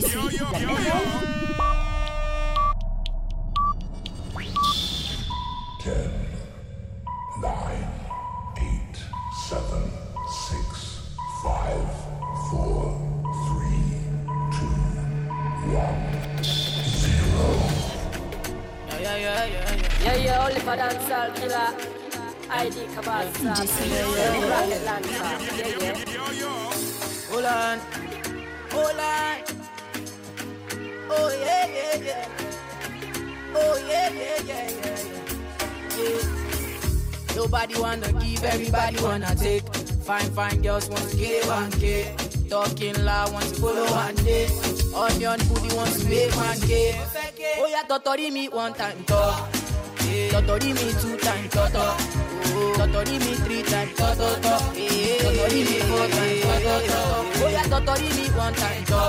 加油加 Totori me one time, to. Totori me two time, to to. Totori me three time, to to to. Totori me four time, to to to. Oh yeah, totori me one time, to.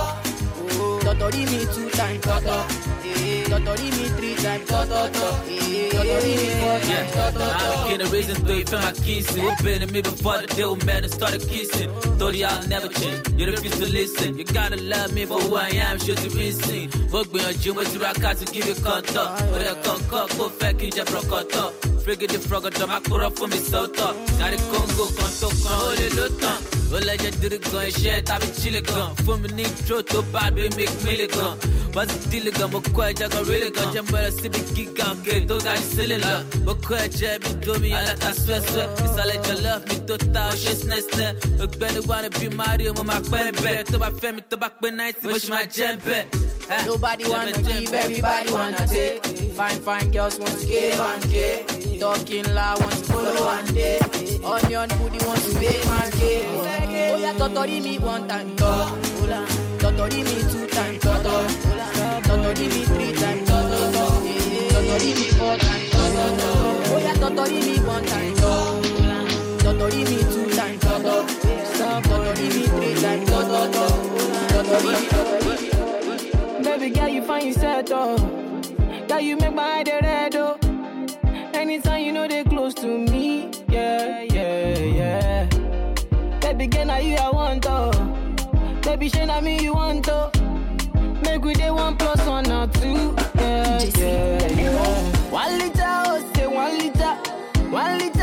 Totori me two time, to to. Totori me three to to to. To to to. For my kissing. Who been to me before the deal man and started kissing? Thought y'all never change. You refuse to listen. You gotta love me for who I am. Should you be seen? Fuck me on you, but you rock to give you contact. But I can't go fake, you just broke out. Frigga the frog, I'm a kura for me so tough. Got a Congo, can't talk, hold it, look ó lẹ́jẹ̀ dúró gan iṣẹ́ tàbí chile gan fún mi ní intro tó bá bí make mílì gan bá ti dílé gan mo kọ́ ẹja gan rélé gan jẹ́ mọ́ra síbi gíga òkè tó ga jù sílẹ̀ lọ mo kọ́ ẹ̀jẹ̀ mi domi aláta swẹ́swẹ́ ìsàlẹ̀ jọlọ́ mi tó ta ọṣẹ́ sinẹ́sinẹ́ ògbẹ́ni wà ní bí mario mo máa pẹ́ bẹ́ẹ̀ tó bá fẹ́ mi tó bá pé náìtì mo ṣì máa jẹ́ bẹ́ẹ̀. Nobody wanna give, everybody wanna take. Fine, fine girls want to give and get. Talking loud, want to follow and day. Onion booty want to make man get. Oh yeah, totori me one time, to. Totori me two time, to. Totori me three time, to. Totori me four time, to. Oh yeah, totori me one time, to. Totori me two time, to. Totori me three time, to. Totori me, totori me. Baby girl, you find yourself, oh. Girl, you make my head red, oh. Anytime you know they close to me, yeah, yeah, yeah. Baby girl, now you I want, oh. Baby, shey na me you want, to. Make we day one plus one or two, yeah, yeah, yeah. One liter, oh, say one liter. One liter,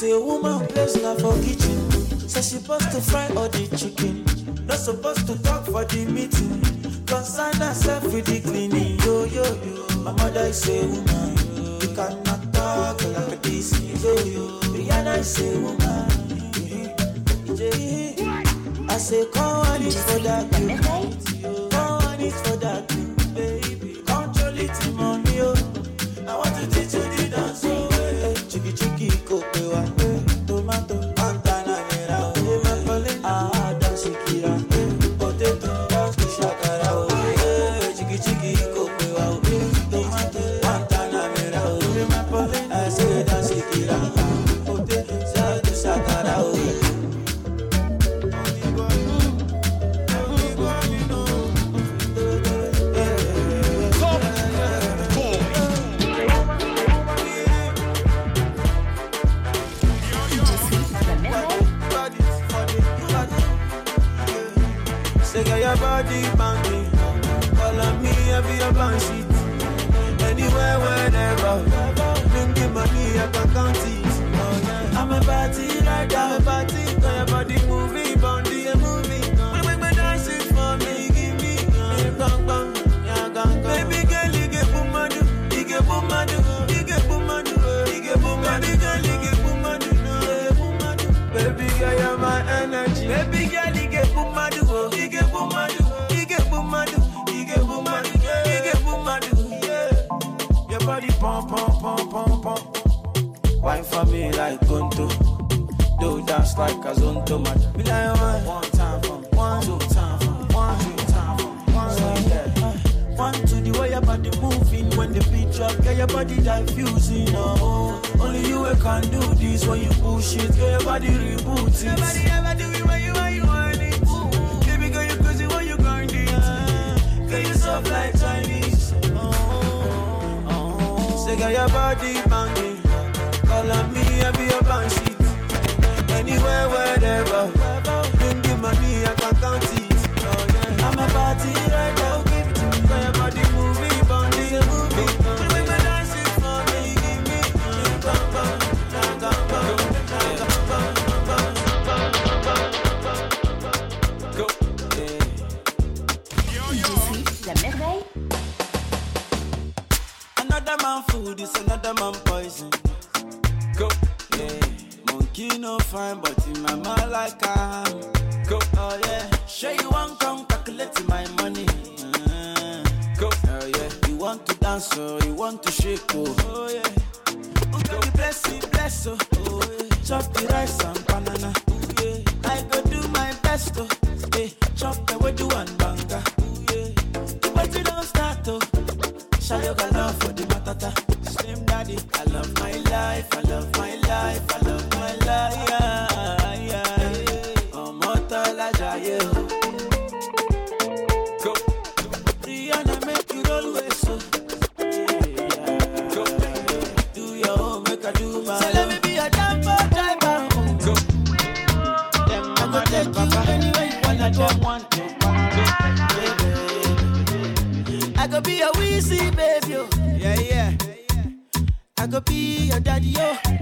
say woman place na for kitchen. Say she supposed to fry all the chicken. Not supposed to talk for the meeting. Concern herself with the cleaning. Yo yo yo. My mother is a woman. You cannot talk like this. Yo yo. Rihanna is a woman. I say come on it for that. you. Say, girl, your body banging. All of me, I be your banshee. Anywhere, whenever. Bring the money, I can count it. Oh, I'm a party like that. I'm a party Wine for me like Gonto. Do dance like a Azonto, man. Be like one, one time for me, one, two time for me, one, three time for me, one, so yeah. One to the way your body moving when the beat drop, get your body diffusing. Oh, only you can do this when you push it, get your body rebooting. Nobody ever do it when you want it. Baby girl, you crazy when you going it. Girl, you soft like Chinese. Oh, oh, oh. Say, so get your body banging and me, I be your bandit. Anywhere, wherever.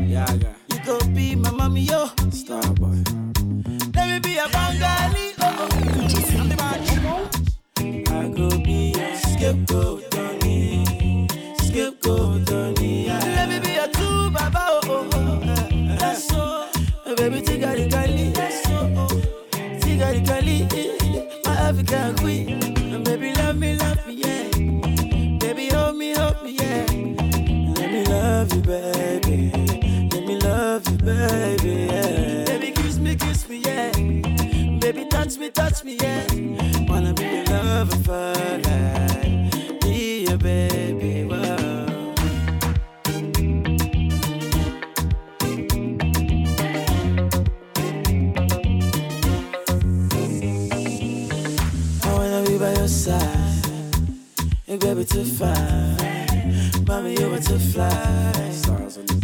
Yeah. You could be my mommy, yo. Star boy. Let me be a Bengali, oh. I'm the. I could be a scapegoat. be baby. Whoa. I wanna be by your side, baby. Mommy, you are. Stars on the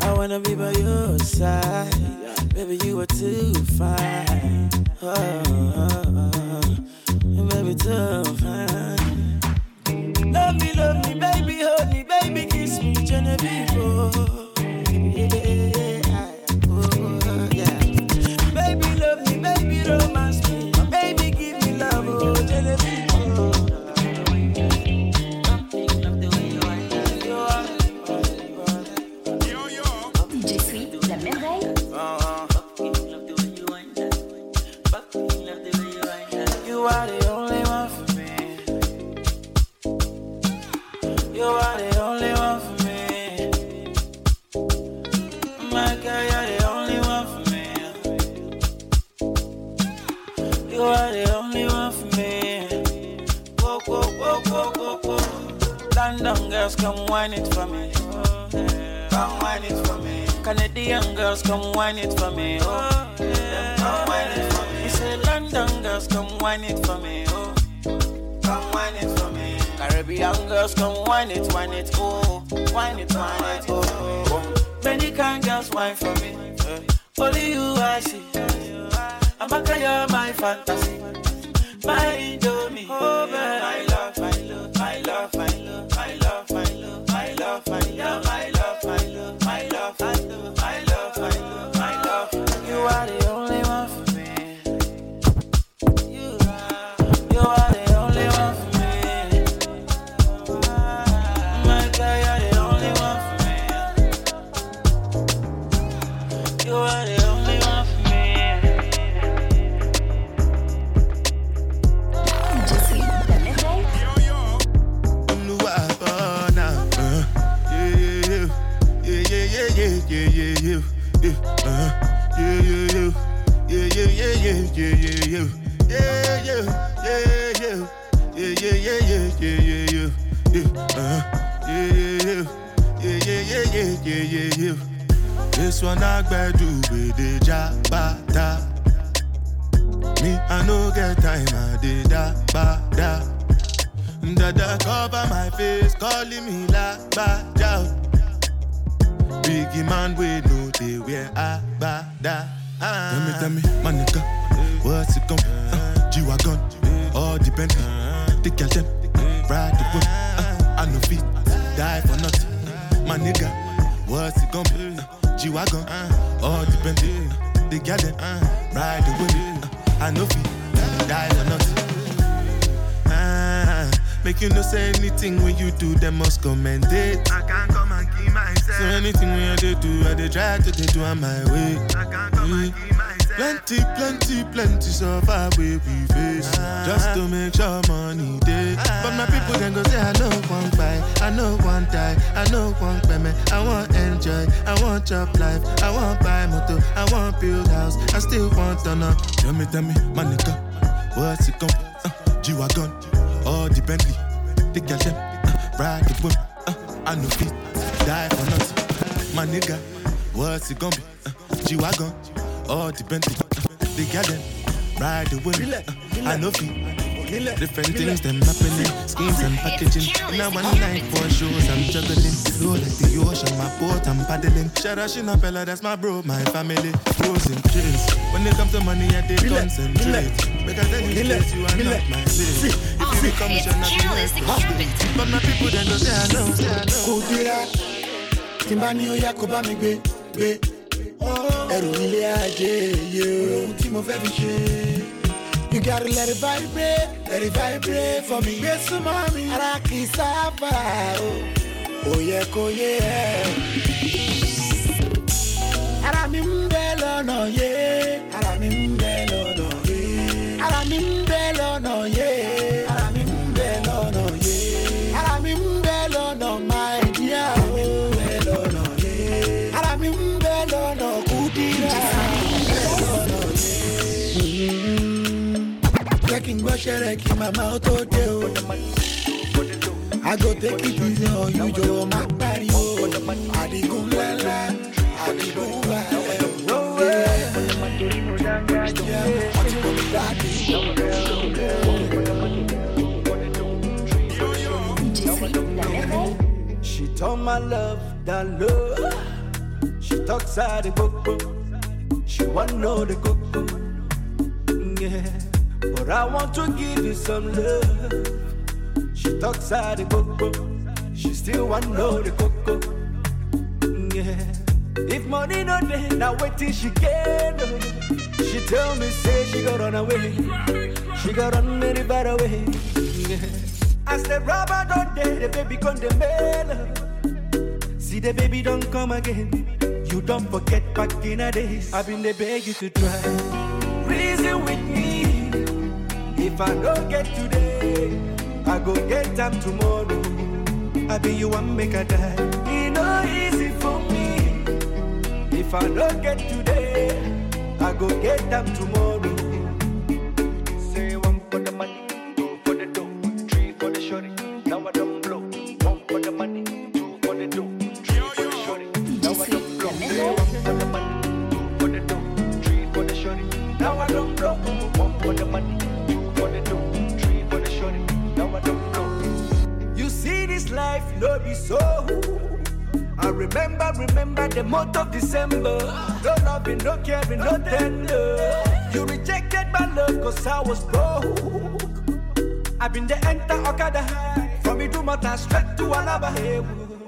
I wanna be by your side. Baby, you too fine. Oh, oh. oh be tough. Love me, love me, baby, hold me, baby, kiss me, Genevieve. Oh. Them must commend it. I can't come and keep myself. So anything we dey do, I dey try to do on my way. I can't come and keep myself. Plenty, plenty, plenty suffer we we face just to make sure money day. But my people then go say I know one buy, I know one die, I know one payment. I want enjoy, I want job life, I want buy motor, I want build house, I still want to know. Tell me, tell me, my nigga, what's it gon' uh, G-Wagon, all the Bentley, the girl them, ride the whip, uh, I know fit, die for nothing. My nigga, what's it gon' be? Uh, G-Wagon, all the Bentley, uh, the girl them, ride the whip, uh, I know fit. Different things them happening, schemes and packaging. Now one night for shows I'm juggling. Flow like the ocean, my boat I'm paddling. Shout out Shina Peller, that's my bro, my family. Frozen chains. When it comes to money, I did concentrate. Because then you place you are not my place. If you become a shana, But my people then go say I know, say I know. kò dira tí n bá ní ó yá kó bá mi gbé gbé ẹrù ilé ajé yé ohun tí mo fẹ́ fi ṣe. You gotta let it vibrate, let it vibrate for me. Gbé súnmọ́ mi, ara kì í sábà oh. o, ò kó yé ẹ. like in my mouth oh, all day. Oh. I go take it easy on you, yo, my body. Oh. I go la la, I go la She told my love that love. She talks out the coco. She want know the coco. But I want to give you some love. She talks out the coco. She still want know the coco. Yeah, if money no day, now wait till she get. She tell me say she got run away. She got run very far away. Yeah. As the rubber don't day, the baby gone the mail. See the baby don't come again. You don't forget back in the days. I've been the beg you to try. Reason with me. If I don't get today, I go get them tomorrow. I be you one make a die. It no easy for me. If I don't get today, I go get them tomorrow. December. No loving, no caring, no tender. You rejected my love cause I was broke. I've been the enter Okada. From Idumota straight to Alaba.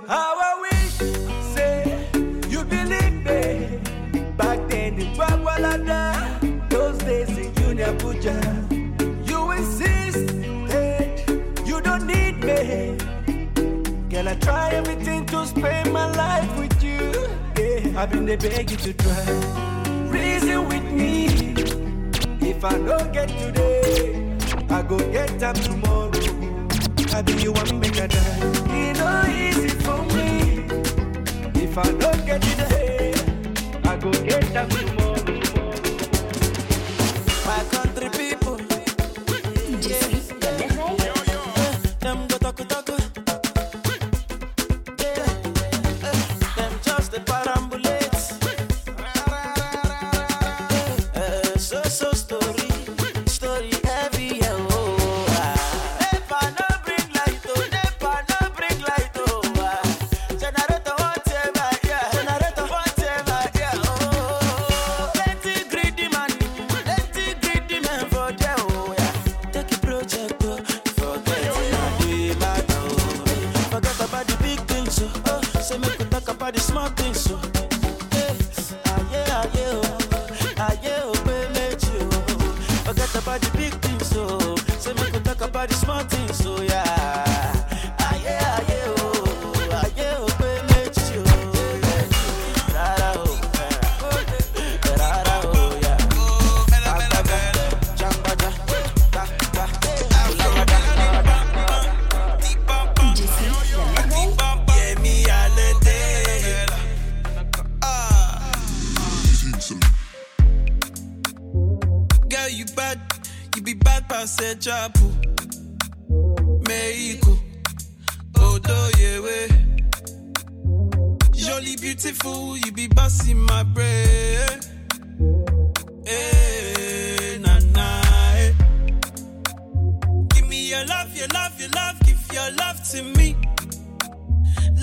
How I wish, say, you believe me. Back then in Gwagwalada, those days in Union Abuja. You insist, you don't need me. Can I try everything to spend my life with I've been there begging to try. Reason with me. If I don't get today, I go get them tomorrow. I be you want make a die. It no easy for me. If I don't be bad past a chapu. Mexico, Odo yewe. Jolly beautiful, you be busting my brain. Hey, na na. eh. Give me your love, your love, your love, give your love to me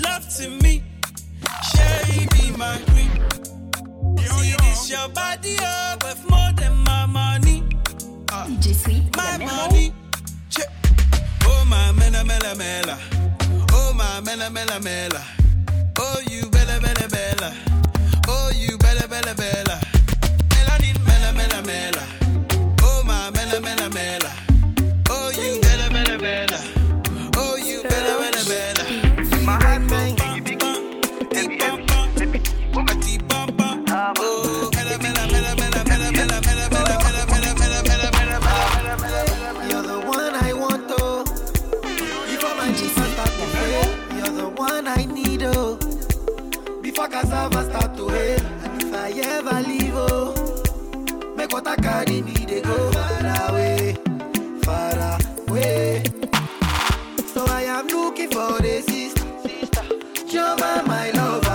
love to me. Sherry be my queen. See this your body up with more than my money. Suis la My money. Che- Oh my mela mela mela. Oh my mela mela mela. Oh you bella bella bella. Oh you bella bella bella. Melanin mela mela mela. Cassava start to hail, and if I ever leave, oh, make what I carry me, they go. Far away, far away. So I am looking for the sister, sister, Joma, my lover,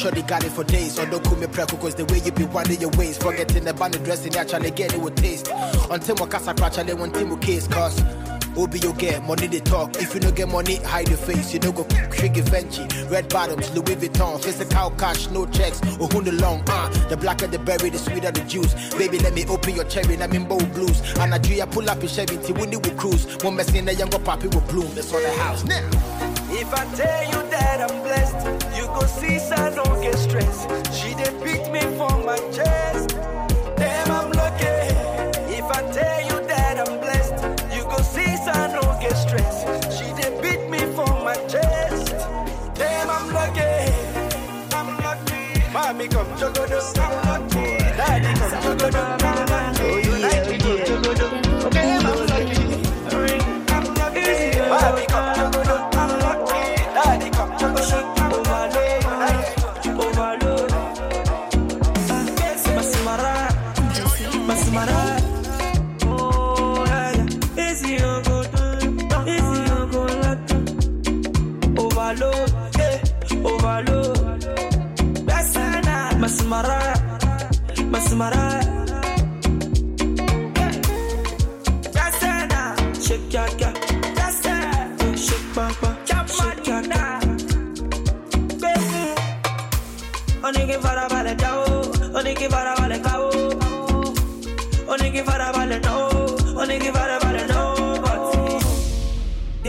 sure they got it for days. Or don't call me preco, cause the way you be winding your waist. Forgetting the the dressing, actually get it with taste. Until my casa crash, I want team with case, cause. Obi you get money to talk. If you no get money, hide your face. You no go trigger Vinci. Red bottoms, Louis Vuitton, physical cash, no checks, Ohh, who the long ah. Uh, the blacker the berry, the sweeter the juice. Baby, let me open your cherry, I'm in bold blues. And I do pull up in Chevy, T Winnie will cruise. One mess in the younger poppy will bloom. This on the house now. If I tell you that I'm blessed, you go see, so don't get stressed. She did beat me for my chest. Damn, I'm lucky. If I tell you that I'm blessed, you go see, so don't get stressed. She did beat me for my chest. Damn, I'm lucky. I'm lucky. Mommy come juggle the I'm. Daddy come juggle the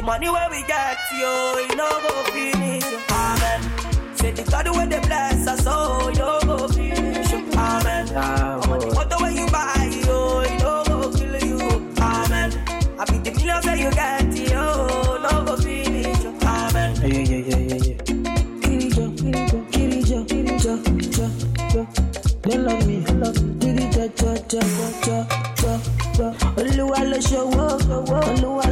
The money where we get, yo, you know go finish. Amen. Say the God where they bless us, oh, you know go finish. Amen. How what the way you buy, yo, you know go kill you. Amen. I be the millions that you get, yo, no go finish. Amen. Yeah, yeah, yeah, yeah, yeah. Kirijo, Kirijo, Kirijo, Kirijo, Kirijo, Kirijo. They love me, love me. Kirijo, Kirijo, Kirijo, Kirijo. Olúwa ló ṣòwò, Olúwa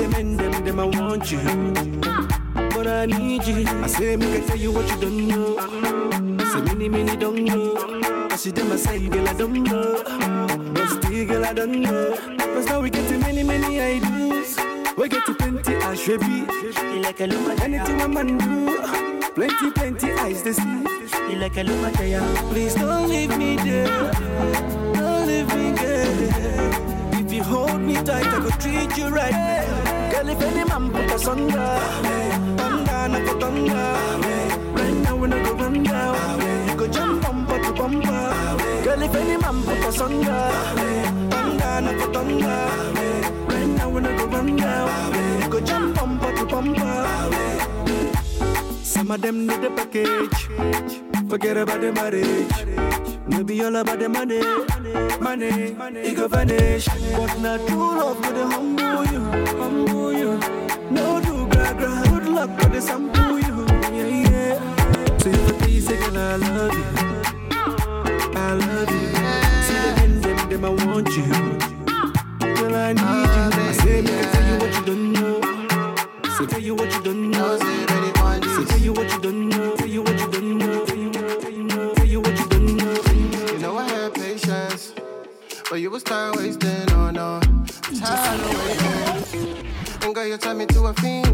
the men, them, them, I want you. But I need you. I say, make I tell you what you don't know. Say, many, many don't know. I see them, I say, girl, I don't know. But still, girl, I don't know. Cause now we get to many, many ideas. We get to plenty, I should be. Like a lumber, anything a man do. Plenty, plenty eyes they see. Like a lumber, please don't leave me there. Don't leave me there. If you hold me tight, I could treat you right. If any man put us under, thunder, not go thunder. Right now we not go run down. You go jump bumper to bumper. Girl, if any man put us under, thunder, not go thunder. Right now we not go run down. You go jump bumper to bumper. Some of them need a package. Forget about the marriage. No be all about the money, money, money. it go vanish. But not true love go the humble you, humble you. No do gra gra, good luck go the sample you, yeah yeah. So you please say I love you, I love you. See the end them them I want you, girl I need you. I say me tell you what you don't know, so tell you what you don't know, so tell you what you don't. Know. a fiend.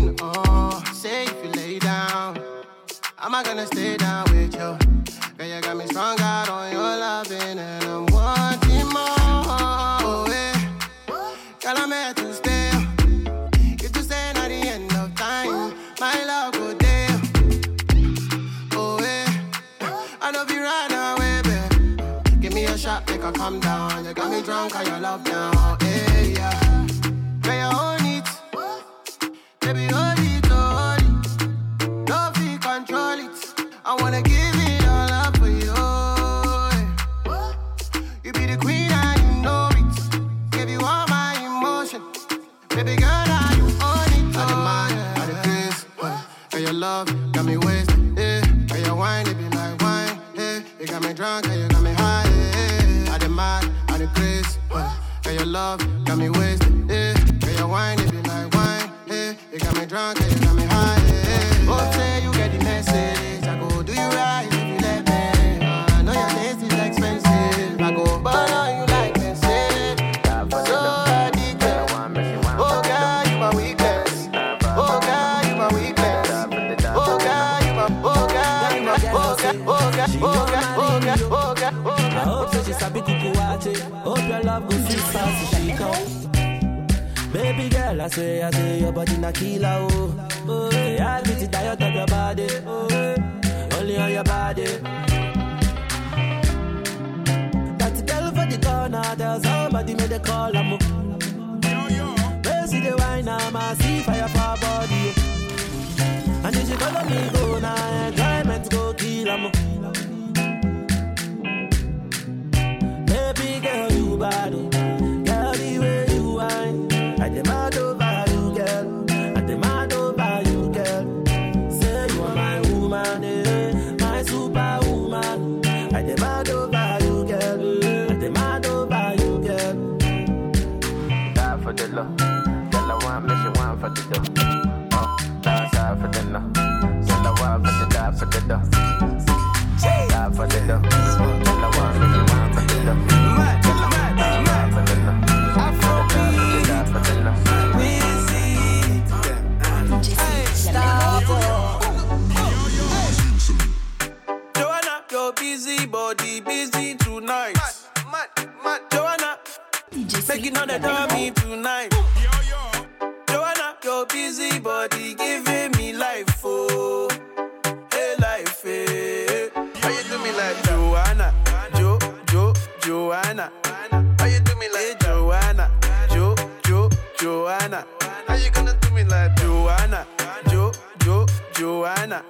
I say, I say your body na killer, oh. Oh, yeah, I get it diet of your body. Oh, only on your body. That girl for the corner, there's somebody made a call, I'm Where see the wine, I'm a see fire for body. And if she follow me, go now, enjoyment go kill, I'm Baby girl, you bad, oh. She want for the dough. Die side for the no. Sell I for the die for the dough. Die for the dough. Girl, I want me, she want for the dough. For the no. Die for the. Joanna, your busy body busy tonight. Joanna, making all the dummy tonight. Body giving me life, oh, hey life, hey. How you do me like Joanna, Jo, Jo, Joanna? How you do me like eh, Joanna, Jo, Jo, Joanna? How you gonna do me like Joanna, Jo, Jo, Joanna,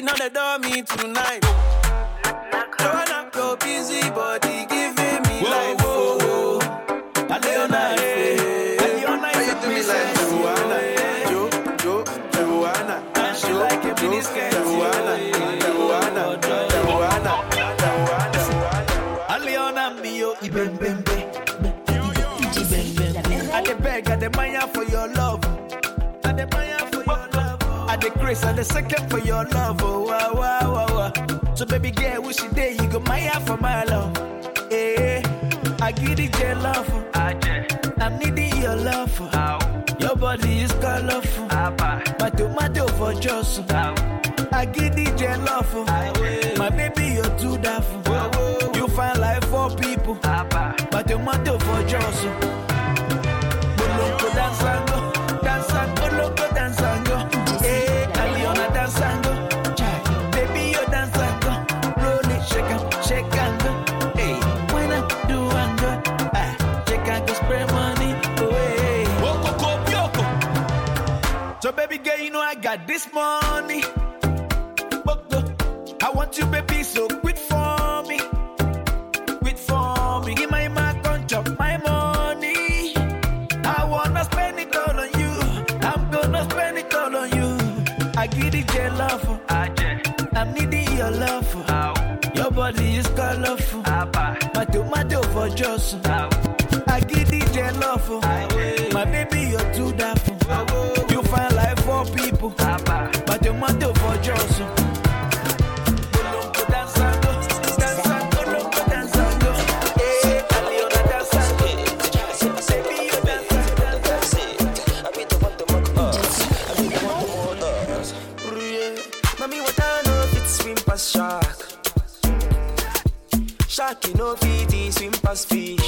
making all the dummy tonight. Joanna, your busy body giving me whoa, life. Oh, oh. Aliona, eh. How you do me like Joanna? Jo, Jo, Joanna. Jo, Jo, Joanna. Grace, I dey second for your love. Oh, wow, wow, wow, wow. So baby girl, wish you day you go maya for my love. Eh, I give it your love. I'm needing your love. Your body is colorful. My tomato for just. I give it your love. My baby, you're too daft. You find life for people. But tomato for just. Got this money. Boko, I want you, baby, so quit for me. Quit for me. Give my on chop my money. I wanna spend it all on you. I'm gonna spend it all on you. I give it your love. I'm needing your love. Your body is colorful. My tomato for just. I give it your love. My baby, you're too daft. I know fit swim past shark. Shark, you know fit swim past fish.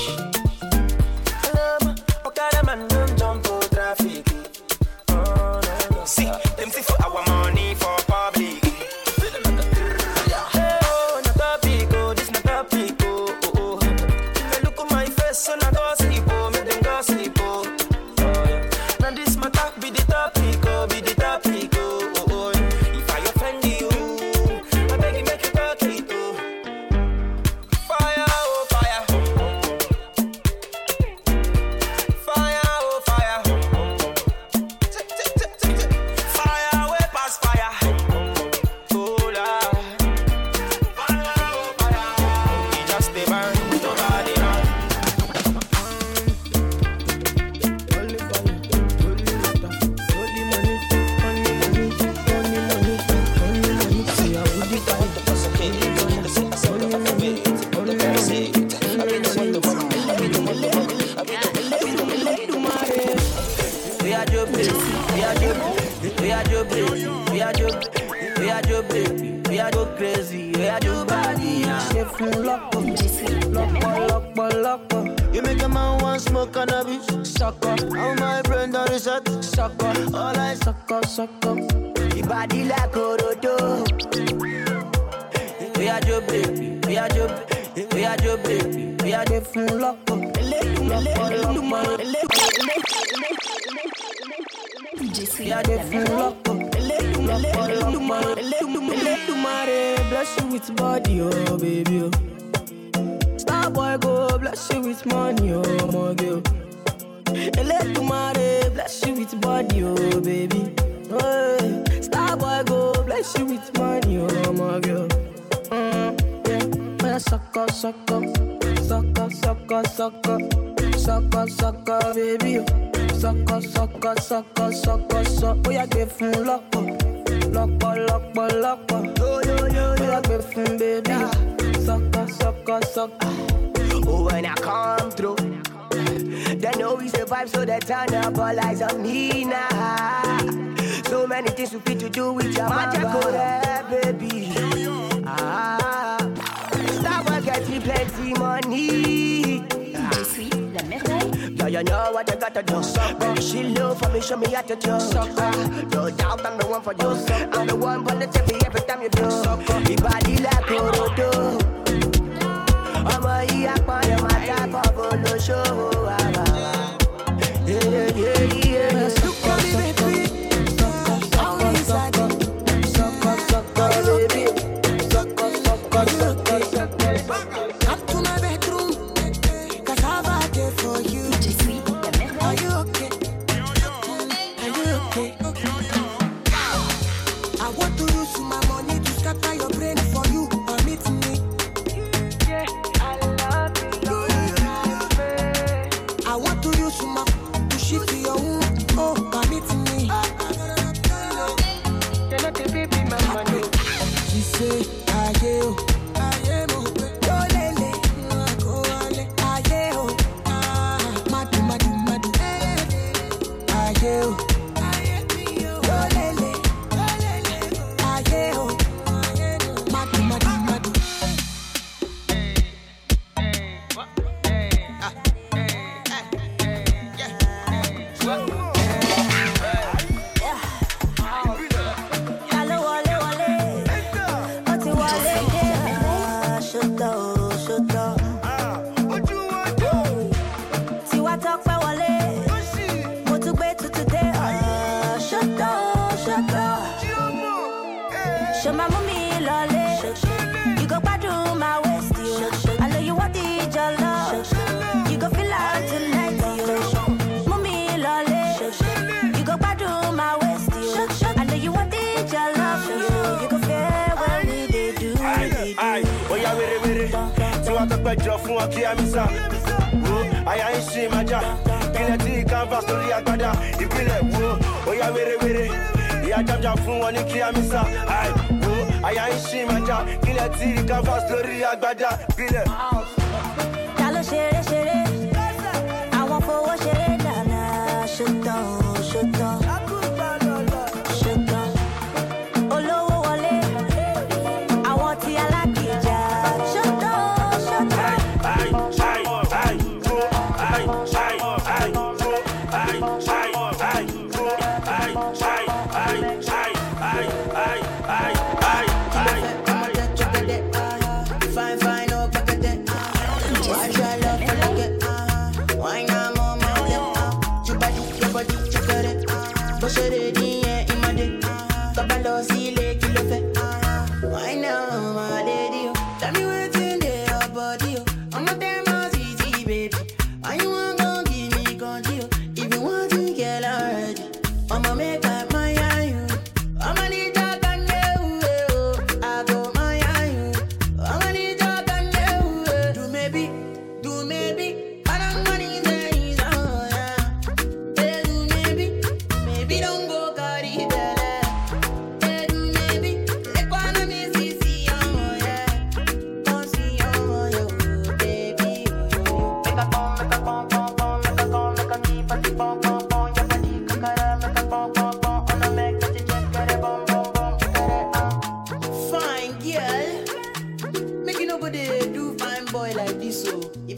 sọ ó yá gbé fún lọ́pọ̀ lọ́pọ̀ lọ́pọ̀ lọ́pọ̀ ó yá gbé fún bébí sọkọ sọkọ sọkọ. Oh, when I come through, they know we survive, so they turn up all eyes on me now. So many things we fit to do with your magical baby. Ah, that one get you plenty money suis la merveille. Girl, you know what you gotta do. Suck, Baby, she low for me, show me how to do. No doubt I'm the one for you. I'm the one for the tippy every time you do. Suck, your body like corrode. I'm Orodo. ọmọ yìí apá yẹn máa dábọ̀ bolo ṣòwò àbàbà. ayé ayé o.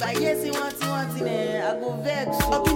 I guess he wants, he wants in I go vex. Okay.